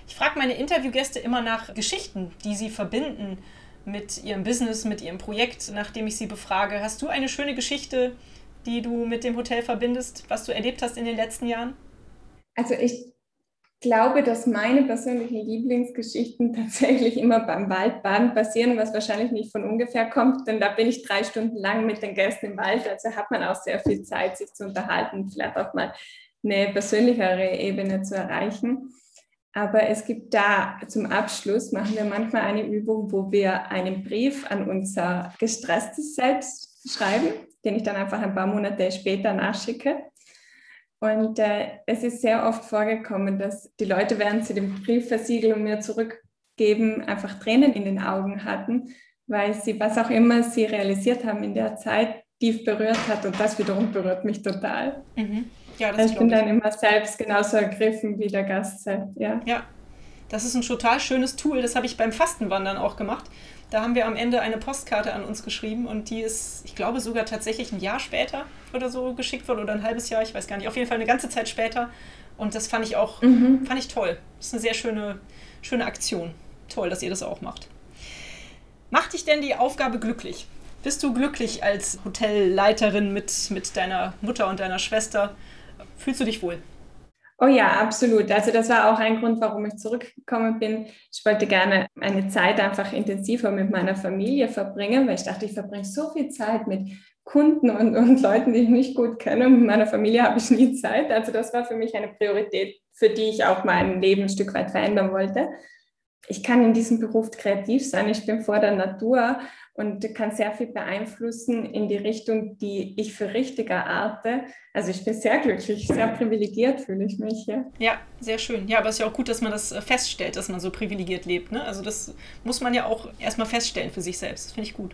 Ich frage meine Interviewgäste immer nach Geschichten, die sie verbinden mit ihrem Business, mit ihrem Projekt, nachdem ich sie befrage. Hast du eine schöne Geschichte, die du mit dem Hotel verbindest, was du erlebt hast in den letzten Jahren? Also ich glaube, dass meine persönlichen Lieblingsgeschichten tatsächlich immer beim Waldbaden passieren, was wahrscheinlich nicht von ungefähr kommt, denn da bin ich drei Stunden lang mit den Gästen im Wald, also hat man auch sehr viel Zeit, sich zu unterhalten, vielleicht auch mal eine persönlichere Ebene zu erreichen. Aber es gibt da zum Abschluss, machen wir manchmal eine Übung, wo wir einen Brief an unser gestresstes Selbst schreiben den ich dann einfach ein paar Monate später nachschicke. Und äh, es ist sehr oft vorgekommen, dass die Leute, während sie den Brief versiegeln und mir zurückgeben, einfach Tränen in den Augen hatten, weil sie, was auch immer sie realisiert haben in der Zeit, tief berührt hat. Und das wiederum berührt mich total. Mhm. Ja, das ich bin dann immer selbst genauso ergriffen wie der Gast selbst. Ja. ja, das ist ein total schönes Tool. Das habe ich beim Fastenwandern auch gemacht. Da haben wir am Ende eine Postkarte an uns geschrieben und die ist, ich glaube, sogar tatsächlich ein Jahr später oder so geschickt worden oder ein halbes Jahr, ich weiß gar nicht, auf jeden Fall eine ganze Zeit später. Und das fand ich auch, mhm. fand ich toll. Das ist eine sehr schöne, schöne Aktion. Toll, dass ihr das auch macht. Macht dich denn die Aufgabe glücklich? Bist du glücklich als Hotelleiterin mit, mit deiner Mutter und deiner Schwester? Fühlst du dich wohl? Oh ja, absolut. Also das war auch ein Grund, warum ich zurückgekommen bin. Ich wollte gerne eine Zeit einfach intensiver mit meiner Familie verbringen, weil ich dachte, ich verbringe so viel Zeit mit Kunden und, und Leuten, die ich nicht gut kenne. Mit meiner Familie habe ich nie Zeit. Also das war für mich eine Priorität, für die ich auch mein Leben ein Stück weit verändern wollte. Ich kann in diesem Beruf kreativ sein. Ich bin vor der Natur und kann sehr viel beeinflussen in die Richtung, die ich für richtig erarte. Also ich bin sehr glücklich, sehr privilegiert fühle ich mich hier. Ja, sehr schön. Ja, aber es ist ja auch gut, dass man das äh, feststellt, dass man so privilegiert lebt. Ne? Also das muss man ja auch erstmal feststellen für sich selbst. Das finde ich gut.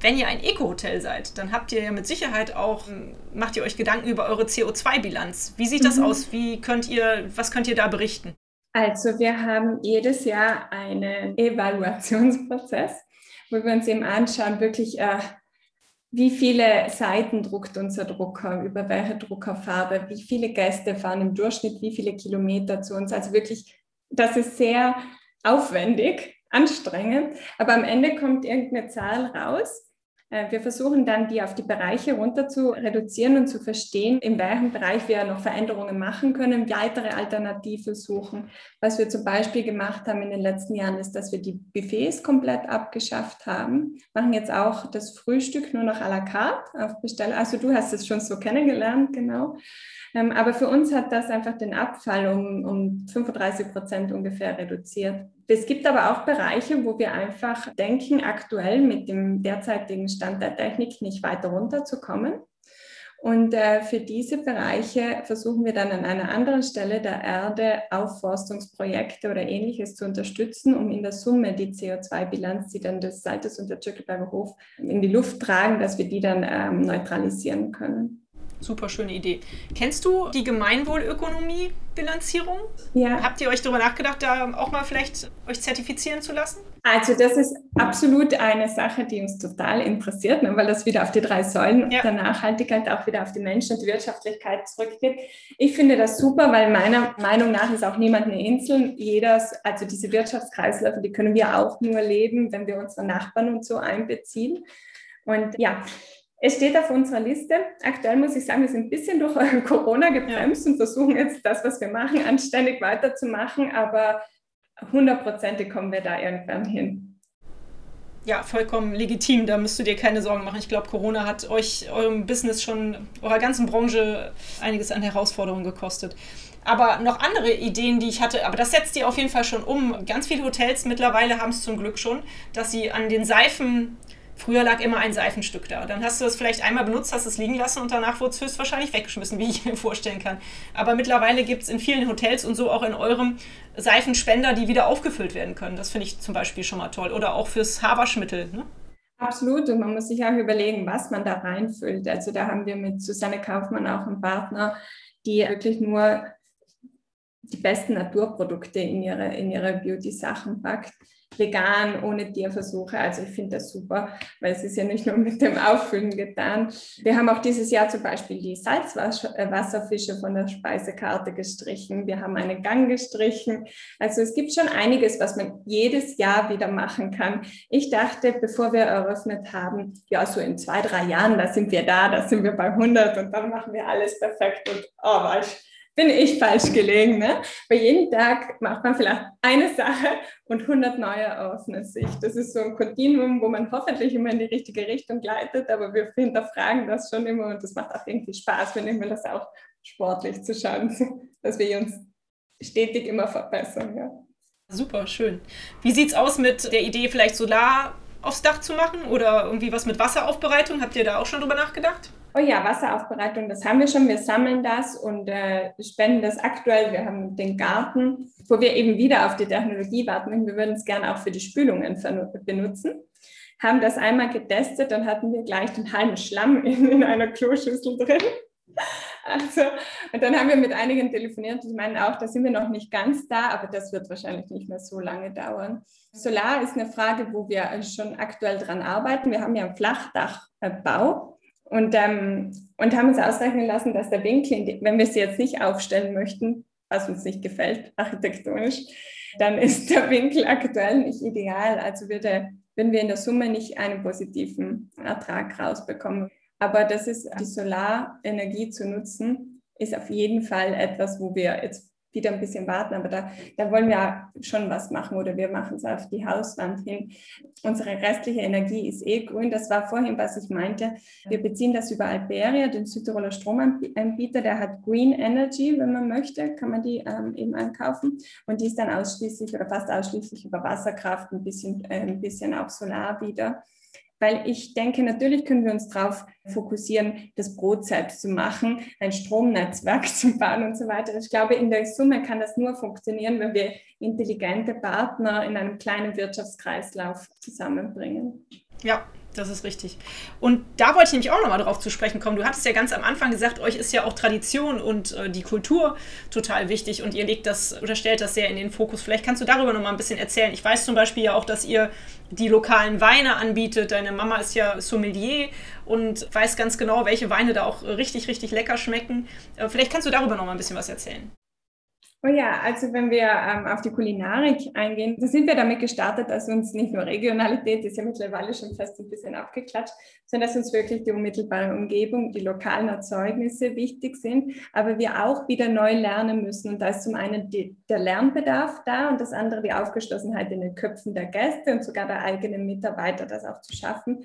Wenn ihr ein Eco-Hotel seid, dann habt ihr ja mit Sicherheit auch, ähm, macht ihr euch Gedanken über eure CO2-Bilanz. Wie sieht das mhm. aus? Wie könnt ihr, was könnt ihr da berichten? Also wir haben jedes Jahr einen Evaluationsprozess wo wir uns eben anschauen, wirklich, äh, wie viele Seiten druckt unser Drucker, über welche Druckerfarbe, wie viele Gäste fahren im Durchschnitt, wie viele Kilometer zu uns. Also wirklich, das ist sehr aufwendig, anstrengend, aber am Ende kommt irgendeine Zahl raus wir versuchen dann, die auf die Bereiche runter zu reduzieren und zu verstehen, in welchem Bereich wir noch Veränderungen machen können, weitere Alternativen suchen. Was wir zum Beispiel gemacht haben in den letzten Jahren, ist, dass wir die Buffets komplett abgeschafft haben, machen jetzt auch das Frühstück nur noch à la carte auf Bestellung. Also du hast es schon so kennengelernt, genau. Ähm, aber für uns hat das einfach den Abfall um, um 35 Prozent ungefähr reduziert. Es gibt aber auch Bereiche, wo wir einfach denken, aktuell mit dem derzeitigen Stand der Technik nicht weiter runterzukommen. Und äh, für diese Bereiche versuchen wir dann an einer anderen Stelle der Erde Aufforstungsprojekte oder ähnliches zu unterstützen, um in der Summe die CO2-Bilanz, die dann des Saltes und der Türkelberger Hof in die Luft tragen, dass wir die dann ähm, neutralisieren können. Super schöne Idee. Kennst du die Gemeinwohlökonomie-Bilanzierung? Ja. Habt ihr euch darüber nachgedacht, da auch mal vielleicht euch zertifizieren zu lassen? Also das ist absolut eine Sache, die uns total interessiert, ne, weil das wieder auf die drei Säulen ja. der Nachhaltigkeit, auch wieder auf die Menschen und die Wirtschaftlichkeit zurückgeht. Ich finde das super, weil meiner Meinung nach ist auch niemand eine Insel. Jeder, also diese Wirtschaftskreisläufe, die können wir auch nur leben, wenn wir unsere Nachbarn und so einbeziehen. Und ja, Es steht auf unserer Liste. Aktuell muss ich sagen, wir sind ein bisschen durch Corona gebremst ja. und versuchen jetzt das, was wir machen, anständig weiterzumachen, aber hundertprozentig kommen wir da irgendwann hin ja, vollkommen legitim. Da müsst du dir keine Sorgen machen. Ich glaube, Corona hat euch, eurem Business schon, eurer ganzen Branche einiges an Herausforderungen gekostet. Aber noch andere Ideen, die ich hatte, aber das setzt ihr auf jeden Fall schon um. Ganz viele Hotels mittlerweile haben es zum Glück schon, dass sie an den Seifen Früher lag immer ein Seifenstück da. Dann hast du es vielleicht einmal benutzt, hast es liegen lassen und danach wurde es höchstwahrscheinlich weggeschmissen, wie ich mir vorstellen kann. Aber mittlerweile gibt es in vielen Hotels und so auch in eurem Seifenspender, die wieder aufgefüllt werden können. Das finde ich zum Beispiel schon mal toll. Oder auch fürs Haarwaschmittel. Ne? Absolut. Und man muss sich auch überlegen, was man da reinfüllt. Also da haben wir mit Susanne Kaufmann auch einen Partner, die wirklich nur die besten Naturprodukte in ihre, in ihre Beauty-Sachen packt vegan, ohne Tierversuche. Also ich finde das super, weil es ist ja nicht nur mit dem Auffüllen getan. Wir haben auch dieses Jahr zum Beispiel die Salzwasserfische von der Speisekarte gestrichen. Wir haben einen Gang gestrichen. Also es gibt schon einiges, was man jedes Jahr wieder machen kann. Ich dachte, bevor wir eröffnet haben, ja, so in zwei, drei Jahren, da sind wir da, da sind wir bei 100 und dann machen wir alles perfekt und oh, ich bin ich falsch gelegen. Ne? Weil jeden Tag macht man vielleicht eine Sache und 100 neue eröffnen sich. Das ist so ein Kontinuum, wo man hoffentlich immer in die richtige Richtung gleitet, aber wir hinterfragen das schon immer und das macht auch irgendwie Spaß. Wir nehmen das auch sportlich zu schauen, dass wir uns stetig immer verbessern. Ja. Super, schön. Wie sieht es aus mit der Idee, vielleicht Solar aufs Dach zu machen oder irgendwie was mit Wasseraufbereitung? Habt ihr da auch schon drüber nachgedacht? Oh ja, Wasseraufbereitung, das haben wir schon. Wir sammeln das und äh, spenden das aktuell. Wir haben den Garten, wo wir eben wieder auf die Technologie warten. Wir würden es gerne auch für die Spülungen benutzen. Haben das einmal getestet, dann hatten wir gleich den halben Schlamm in, in einer Kloschüssel drin. Also, und dann haben wir mit einigen telefoniert die meinen auch, da sind wir noch nicht ganz da, aber das wird wahrscheinlich nicht mehr so lange dauern. Solar ist eine Frage, wo wir schon aktuell dran arbeiten. Wir haben ja einen Flachdachbau und, ähm, und haben uns ausrechnen lassen, dass der Winkel, wenn wir sie jetzt nicht aufstellen möchten, was uns nicht gefällt, architektonisch, dann ist der Winkel aktuell nicht ideal. Also würde, würden wir in der Summe nicht einen positiven Ertrag rausbekommen. Aber das ist die Solarenergie zu nutzen, ist auf jeden Fall etwas, wo wir jetzt wieder ein bisschen warten, aber da, da wollen wir schon was machen oder wir machen es auf die Hauswand hin. Unsere restliche Energie ist eh grün. Das war vorhin, was ich meinte. Wir beziehen das über Alberia, den Südtiroler Stromanbieter, der hat Green Energy, wenn man möchte, kann man die ähm, eben einkaufen. Und die ist dann ausschließlich oder fast ausschließlich über Wasserkraft, ein bisschen, äh, ein bisschen auch Solar wieder weil ich denke, natürlich können wir uns darauf fokussieren, das Brot selbst zu machen, ein Stromnetzwerk zu bauen und so weiter. Ich glaube, in der Summe kann das nur funktionieren, wenn wir intelligente Partner in einem kleinen Wirtschaftskreislauf zusammenbringen. Ja, das ist richtig. Und da wollte ich nämlich auch nochmal drauf zu sprechen kommen. Du hattest ja ganz am Anfang gesagt, euch ist ja auch Tradition und äh, die Kultur total wichtig und ihr legt das oder stellt das sehr in den Fokus. Vielleicht kannst du darüber nochmal ein bisschen erzählen. Ich weiß zum Beispiel ja auch, dass ihr die lokalen Weine anbietet. Deine Mama ist ja Sommelier und weiß ganz genau, welche Weine da auch richtig, richtig lecker schmecken. Äh, vielleicht kannst du darüber nochmal ein bisschen was erzählen. Oh ja, also wenn wir ähm, auf die Kulinarik eingehen, da sind wir damit gestartet, dass uns nicht nur Regionalität, ist ja mittlerweile schon fast ein bisschen abgeklatscht, sondern dass uns wirklich die unmittelbare Umgebung, die lokalen Erzeugnisse wichtig sind, aber wir auch wieder neu lernen müssen. Und da ist zum einen die, der Lernbedarf da und das andere die Aufgeschlossenheit in den Köpfen der Gäste und sogar der eigenen Mitarbeiter, das auch zu schaffen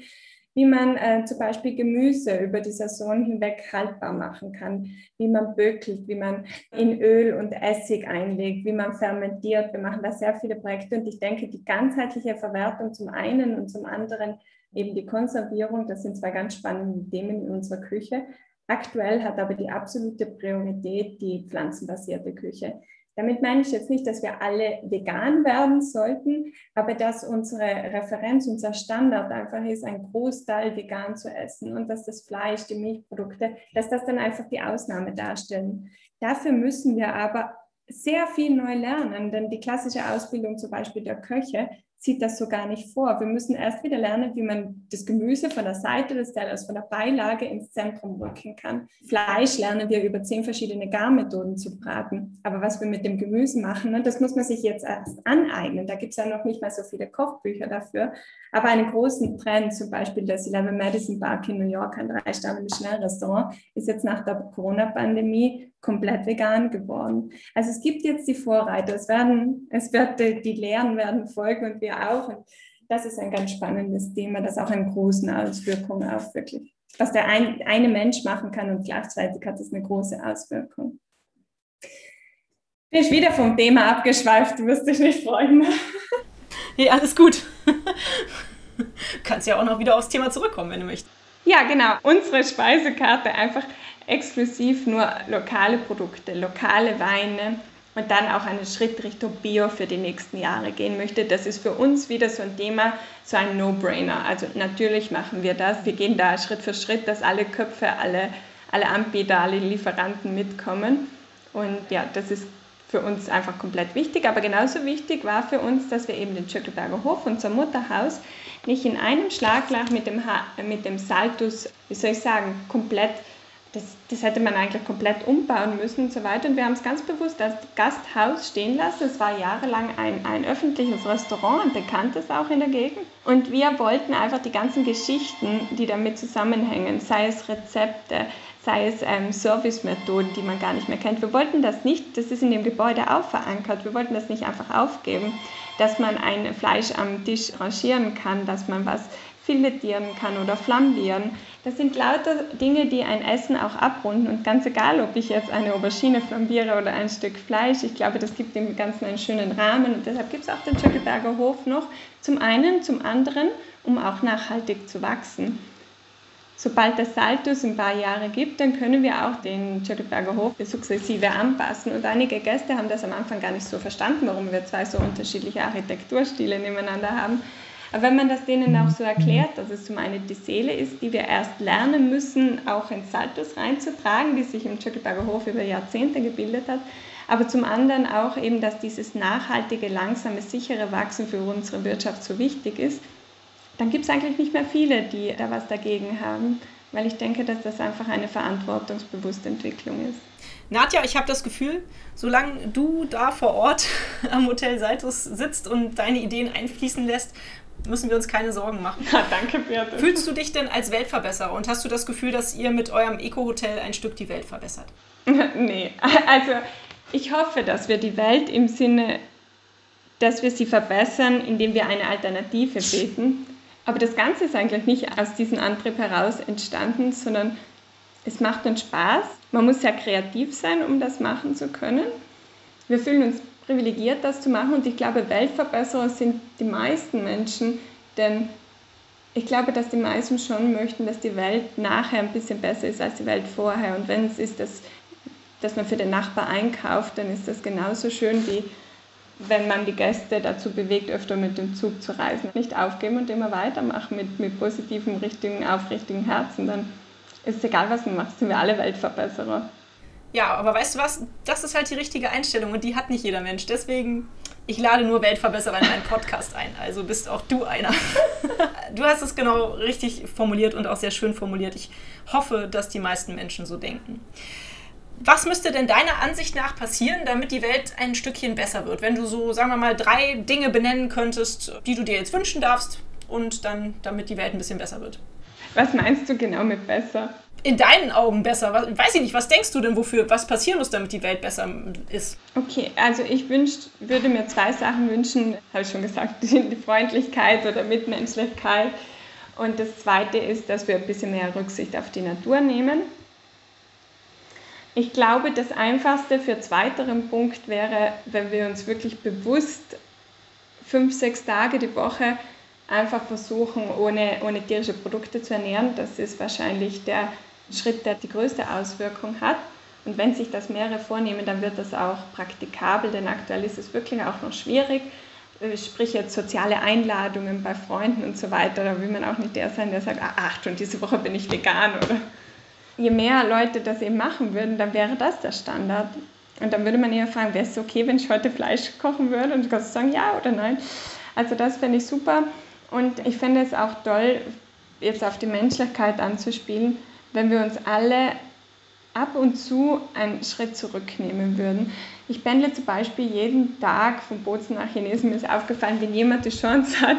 wie man äh, zum Beispiel Gemüse über die Saison hinweg haltbar machen kann, wie man bökelt, wie man in Öl und Essig einlegt, wie man fermentiert. Wir machen da sehr viele Projekte und ich denke, die ganzheitliche Verwertung zum einen und zum anderen eben die Konservierung, das sind zwei ganz spannende Themen in unserer Küche. Aktuell hat aber die absolute Priorität die pflanzenbasierte Küche. Damit meine ich jetzt nicht, dass wir alle vegan werden sollten, aber dass unsere Referenz, unser Standard einfach ist, ein Großteil vegan zu essen und dass das Fleisch, die Milchprodukte, dass das dann einfach die Ausnahme darstellen. Dafür müssen wir aber sehr viel neu lernen, denn die klassische Ausbildung zum Beispiel der Köche sieht das so gar nicht vor. Wir müssen erst wieder lernen, wie man das Gemüse von der Seite des Tellers, von der Beilage ins Zentrum rücken kann. Fleisch lernen wir über zehn verschiedene Garmethoden zu braten. Aber was wir mit dem Gemüse machen, ne, das muss man sich jetzt erst aneignen. Da gibt es ja noch nicht mal so viele Kochbücher dafür. Aber einen großen Trend, zum Beispiel das Eleven Medicine Park in New York, ein Drei-Sterne-Michelin-Restaurant, ist jetzt nach der Corona-Pandemie komplett vegan geworden. Also es gibt jetzt die Vorreiter, es werden, es wird, die Lehren werden folgen und wir auch. Und das ist ein ganz spannendes Thema, das auch eine große Auswirkung auf wirklich, was der ein, eine Mensch machen kann und gleichzeitig hat es eine große Auswirkung. Bin ich wieder vom Thema abgeschweift, du wirst dich nicht freuen. Nee, alles gut. Du kannst ja auch noch wieder aufs Thema zurückkommen, wenn du möchtest. Ja, genau. Unsere Speisekarte einfach exklusiv nur lokale Produkte, lokale Weine und dann auch einen Schritt Richtung Bio für die nächsten Jahre gehen möchte. Das ist für uns wieder so ein Thema, so ein No-Brainer. Also natürlich machen wir das. Wir gehen da Schritt für Schritt, dass alle Köpfe, alle, alle Anbieter, alle Lieferanten mitkommen. Und ja, das ist für uns einfach komplett wichtig. Aber genauso wichtig war für uns, dass wir eben den Schöckelberger Hof, unser Mutterhaus, nicht in einem Schlaglach mit dem, mit dem Saltus, wie soll ich sagen, komplett das, das hätte man eigentlich komplett umbauen müssen und so weiter. Und wir haben es ganz bewusst als Gasthaus stehen lassen. Es war jahrelang ein, ein öffentliches Restaurant, ein bekanntes auch in der Gegend. Und wir wollten einfach die ganzen Geschichten, die damit zusammenhängen, sei es Rezepte, sei es ähm, Servicemethoden, die man gar nicht mehr kennt. Wir wollten das nicht, das ist in dem Gebäude auch verankert, wir wollten das nicht einfach aufgeben, dass man ein Fleisch am Tisch rangieren kann, dass man was filetieren kann oder flambieren. Das sind lauter Dinge, die ein Essen auch abrunden und ganz egal, ob ich jetzt eine Aubergine flambiere oder ein Stück Fleisch, ich glaube, das gibt dem Ganzen einen schönen Rahmen und deshalb gibt es auch den Schöckelberger Hof noch. Zum einen, zum anderen, um auch nachhaltig zu wachsen. Sobald das Saltus ein paar Jahre gibt, dann können wir auch den Schöckelberger Hof sukzessive anpassen. Und einige Gäste haben das am Anfang gar nicht so verstanden, warum wir zwei so unterschiedliche Architekturstile nebeneinander haben. Aber wenn man das denen auch so erklärt, dass es zum einen die Seele ist, die wir erst lernen müssen, auch ins Saltus reinzutragen, die sich im Tschöckelberger Hof über Jahrzehnte gebildet hat, aber zum anderen auch eben, dass dieses nachhaltige, langsame, sichere Wachsen für unsere Wirtschaft so wichtig ist, dann gibt es eigentlich nicht mehr viele, die da was dagegen haben, weil ich denke, dass das einfach eine verantwortungsbewusste Entwicklung ist. Nadja, ich habe das Gefühl, solange du da vor Ort am Hotel Saltus sitzt und deine Ideen einfließen lässt, müssen wir uns keine Sorgen machen. Ja, danke, Beate. Fühlst du dich denn als Weltverbesserer und hast du das Gefühl, dass ihr mit eurem Eco-Hotel ein Stück die Welt verbessert? nee, also ich hoffe, dass wir die Welt im Sinne, dass wir sie verbessern, indem wir eine Alternative bieten. Aber das Ganze ist eigentlich nicht aus diesem Antrieb heraus entstanden, sondern es macht uns Spaß. Man muss sehr kreativ sein, um das machen zu können. Wir fühlen uns privilegiert, das zu machen. Und ich glaube, Weltverbesserer sind die meisten Menschen, denn ich glaube, dass die meisten schon möchten, dass die Welt nachher ein bisschen besser ist als die Welt vorher. Und wenn es ist, dass, dass man für den Nachbar einkauft, dann ist das genauso schön wie wenn man die Gäste dazu bewegt, öfter mit dem Zug zu reisen. Nicht aufgeben und immer weitermachen mit, mit positivem, richtigen, aufrichtigen Herzen. Dann ist es egal, was man macht, sind wir alle Weltverbesserer. Ja, aber weißt du was? Das ist halt die richtige Einstellung und die hat nicht jeder Mensch. Deswegen, ich lade nur Weltverbesserer in meinen Podcast ein. Also bist auch du einer. Du hast es genau richtig formuliert und auch sehr schön formuliert. Ich hoffe, dass die meisten Menschen so denken. Was müsste denn deiner Ansicht nach passieren, damit die Welt ein Stückchen besser wird? Wenn du so, sagen wir mal, drei Dinge benennen könntest, die du dir jetzt wünschen darfst und dann, damit die Welt ein bisschen besser wird. Was meinst du genau mit besser? in deinen Augen besser? Was, weiß ich nicht, was denkst du denn, wofür, was passieren muss, damit die Welt besser ist? Okay, also ich wünsch, würde mir zwei Sachen wünschen, habe ich schon gesagt, die Freundlichkeit oder Mitmenschlichkeit. Und das zweite ist, dass wir ein bisschen mehr Rücksicht auf die Natur nehmen. Ich glaube, das Einfachste für zweiteren Punkt wäre, wenn wir uns wirklich bewusst fünf, sechs Tage die Woche einfach versuchen, ohne, ohne tierische Produkte zu ernähren. Das ist wahrscheinlich der Schritt, der die größte Auswirkung hat. Und wenn sich das mehrere vornehmen, dann wird das auch praktikabel, denn aktuell ist es wirklich auch noch schwierig. Äh, sprich jetzt soziale Einladungen bei Freunden und so weiter. Da will man auch nicht der sein, der sagt, ah, ach, schon diese Woche bin ich vegan. Oder je mehr Leute das eben machen würden, dann wäre das der Standard. Und dann würde man eher fragen, wäre es okay, wenn ich heute Fleisch kochen würde? Und ich kann sagen, ja oder nein. Also das fände ich super. Und ich fände es auch toll, jetzt auf die Menschlichkeit anzuspielen, wenn wir uns alle ab und zu einen Schritt zurücknehmen würden. Ich pendle zum Beispiel jeden Tag von Bozen nach Chinesen. Mir ist aufgefallen, wenn jemand die Chance hat,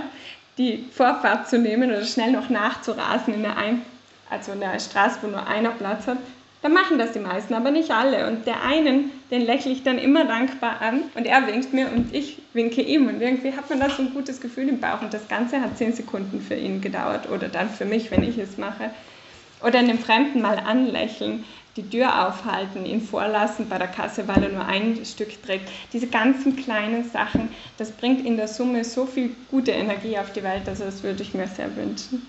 die Vorfahrt zu nehmen oder schnell noch nachzurasen in der, Ein also in der Straße, wo nur einer Platz hat, dann machen das die meisten, aber nicht alle. Und der einen, den lächle ich dann immer dankbar an und er winkt mir und ich winke ihm. Und irgendwie hat man da so ein gutes Gefühl im Bauch. Und das Ganze hat zehn Sekunden für ihn gedauert oder dann für mich, wenn ich es mache. Oder einen Fremden mal anlächeln, die Tür aufhalten, ihn vorlassen bei der Kasse, weil er nur ein Stück trägt. Diese ganzen kleinen Sachen, das bringt in der Summe so viel gute Energie auf die Welt. Also das würde ich mir sehr wünschen.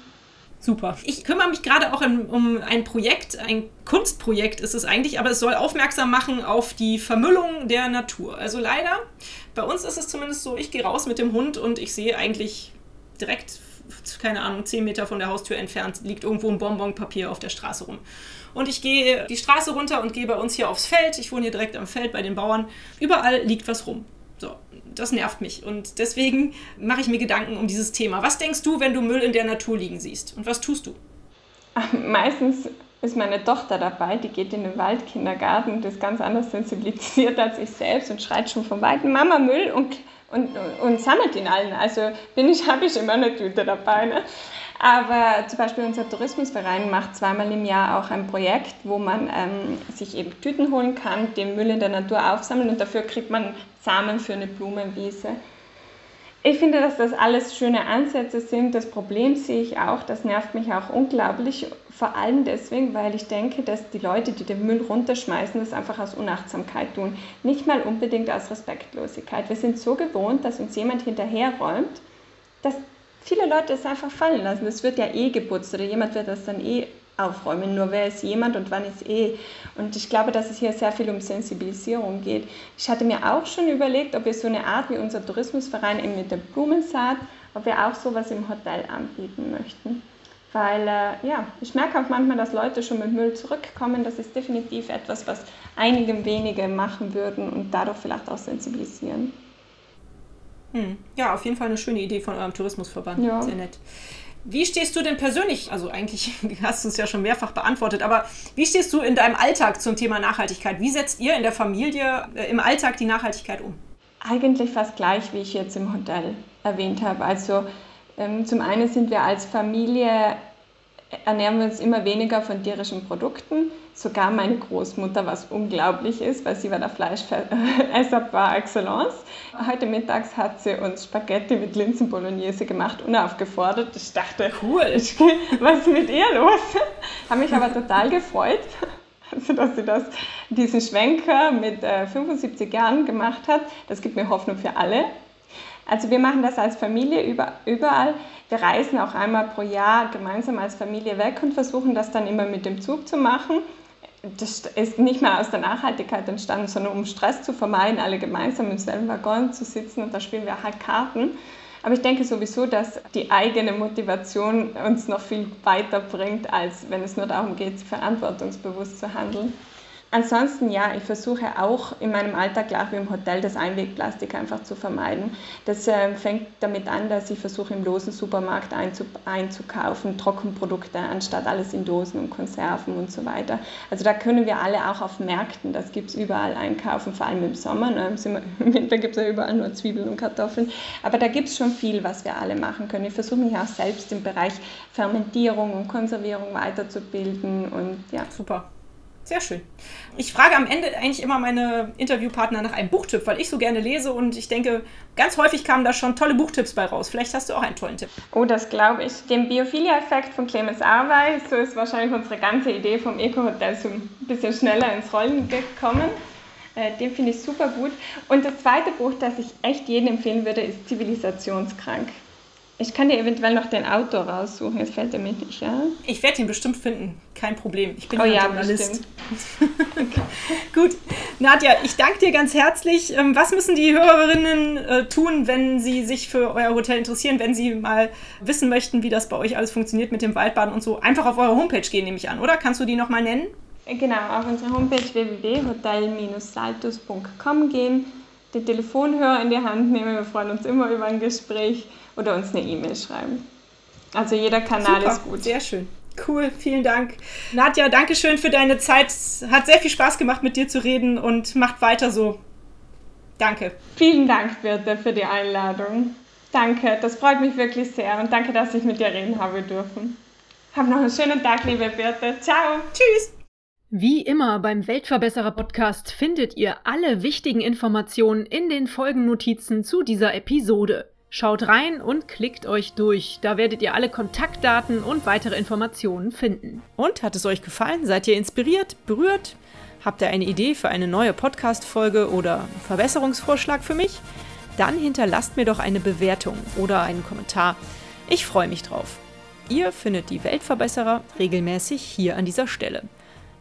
Super. Ich kümmere mich gerade auch um, ein Projekt, ein Kunstprojekt ist es eigentlich, aber es soll aufmerksam machen auf die Vermüllung der Natur. Also leider, bei uns ist es zumindest so, ich gehe raus mit dem Hund und ich sehe eigentlich direkt, keine Ahnung, 10 Meter von der Haustür entfernt, liegt irgendwo ein Bonbonpapier auf der Straße rum. Und ich gehe die Straße runter und gehe bei uns hier aufs Feld. Ich wohne hier direkt am Feld bei den Bauern. Überall liegt was rum. Das nervt mich. Und deswegen mache ich mir Gedanken um dieses Thema. Was denkst du, wenn du Müll in der Natur liegen siehst? Und was tust du? Meistens ist meine Tochter dabei, die geht in den Waldkindergarten und ist ganz anders sensibilisiert als ich selbst und schreit schon von weitem Mama Müll und, und, und sammelt ihn allen. Also bin ich, habe ich immer eine Tüte dabei. Ne? Aber zum Beispiel unser Tourismusverein macht zweimal im Jahr auch ein Projekt, wo man ähm, sich eben Tüten holen kann, den Müll in der Natur aufsammeln und dafür kriegt man Samen für eine Blumenwiese. Ich finde, dass das alles schöne Ansätze sind. Das Problem sehe ich auch, das nervt mich auch unglaublich. Vor allem deswegen, weil ich denke, dass die Leute, die den Müll runterschmeißen, das einfach aus Unachtsamkeit tun. Nicht mal unbedingt aus Respektlosigkeit. Wir sind so gewohnt, dass uns jemand hinterherräumt, dass viele Leute es einfach fallen lassen. Es wird ja eh geputzt oder jemand wird das dann eh aufräumen. Nur wer ist jemand und wann ist eh. Und ich glaube, dass es hier sehr viel um Sensibilisierung geht. Ich hatte mir auch schon überlegt, ob wir so eine Art wie unser Tourismusverein eben mit der Blumensaat, ob wir auch sowas im Hotel anbieten möchten. Weil, äh, ja, ich merke auch manchmal, dass Leute schon mit Müll zurückkommen. Das ist definitiv etwas, was einige wenige machen würden und dadurch vielleicht auch sensibilisieren. Hm. Ja, auf jeden Fall eine schöne Idee von eurem Tourismusverband. Ja. Sehr nett. Wie stehst du denn persönlich, also eigentlich hast du es ja schon mehrfach beantwortet, aber wie stehst du in deinem Alltag zum Thema Nachhaltigkeit? Wie setzt ihr in der Familie äh, im Alltag die Nachhaltigkeit um? Eigentlich fast gleich, wie ich jetzt im Hotel erwähnt habe. Also ähm, zum einen sind wir als Familie ernähren wir uns immer weniger von tierischen Produkten. Sogar meine Großmutter, was unglaublich ist, weil sie war der Fleischesser par excellence. Heute mittags hat sie uns Spaghetti mit Linsen-Bolognese gemacht, unaufgefordert. Ich dachte, cool, was ist mit ihr los? Habe mich aber total gefreut, also, dass sie das, diesen Schwenker mit äh, 75 Jahren gemacht hat. Das gibt mir Hoffnung für alle. Also wir machen das als Familie überall. Wir reisen auch einmal pro Jahr gemeinsam als Familie weg und versuchen das dann immer mit dem Zug zu machen. Das ist nicht mehr aus der Nachhaltigkeit entstanden, sondern um Stress zu vermeiden, alle gemeinsam im selben Waggon zu sitzen und da spielen wir halt Karten. Aber ich denke sowieso, dass die eigene Motivation uns noch viel weiter bringt, als wenn es nur darum geht, verantwortungsbewusst zu handeln. Ansonsten ja, ich versuche auch in meinem Alltag, klar wie im Hotel, das Einwegplastik einfach zu vermeiden. Das äh, fängt damit an, dass ich versuche im losen Supermarkt einzukaufen, Trockenprodukte anstatt alles in Dosen und Konserven und so weiter. Also da können wir alle auch auf Märkten, das gibt es überall einkaufen, vor allem im Sommer. Ne? Im Winter gibt es ja überall nur Zwiebeln und Kartoffeln. Aber da gibt es schon viel, was wir alle machen können. Ich versuche mich auch selbst im Bereich Fermentierung und Konservierung weiterzubilden und ja. Super. Sehr schön. Ich frage am Ende eigentlich immer meine Interviewpartner nach einem Buchtipp, weil ich so gerne lese und ich denke, ganz häufig kamen da schon tolle Buchtipps bei raus. Vielleicht hast du auch einen tollen Tipp. Oh, das glaube ich. Den Biophilia-Effekt von Clemens Arwey, so ist wahrscheinlich unsere ganze Idee vom Eco-Hotel so ein bisschen schneller ins Rollen gekommen. Äh, den finde ich super gut. Und das zweite Buch, das ich echt jedem empfehlen würde, ist Zivilisationskrank. Ich kann dir eventuell noch den Autor raussuchen, es fällt dir mit nicht, ja? Ich werde ihn bestimmt finden, kein Problem. Ich bin oh, ja Journalist. Gut, Nadja, ich danke dir ganz herzlich. Ähm, was müssen die Hörerinnen äh, tun, wenn sie sich für euer Hotel interessieren, wenn sie mal wissen möchten, wie das bei euch alles funktioniert mit dem Waldbaden und so? Einfach auf eure Homepage gehen, nehme ich an, oder? Kannst du die nochmal nennen? Genau, auf unsere Homepage www.hotel-saltus.com gehen, den Telefonhörer in die Hand nehmen. Wir freuen uns immer über ein Gespräch oder uns eine E-Mail schreiben. Also jeder Kanal Super, ist gut. Sehr schön. Cool, vielen Dank. Nadja, danke schön für deine Zeit. Hat sehr viel Spaß gemacht, mit dir zu reden und macht weiter so. Danke. Vielen Dank, Birte, für die Einladung. Danke, das freut mich wirklich sehr und danke, dass ich mit dir reden habe dürfen. Hab noch einen schönen Tag, liebe Birte. Ciao. Tschüss. Wie immer beim Weltverbesserer Podcast findet ihr alle wichtigen Informationen in den Folgennotizen zu dieser Episode. Schaut rein und klickt euch durch. Da werdet ihr alle Kontaktdaten und weitere Informationen finden. Und hat es euch gefallen? Seid ihr inspiriert, berührt? Habt ihr eine Idee für eine neue Podcast-Folge oder Verbesserungsvorschlag für mich? Dann hinterlasst mir doch eine Bewertung oder einen Kommentar. Ich freue mich drauf. Ihr findet die Weltverbesserer regelmäßig hier an dieser Stelle.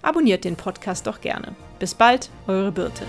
Abonniert den Podcast doch gerne. Bis bald, eure Birte.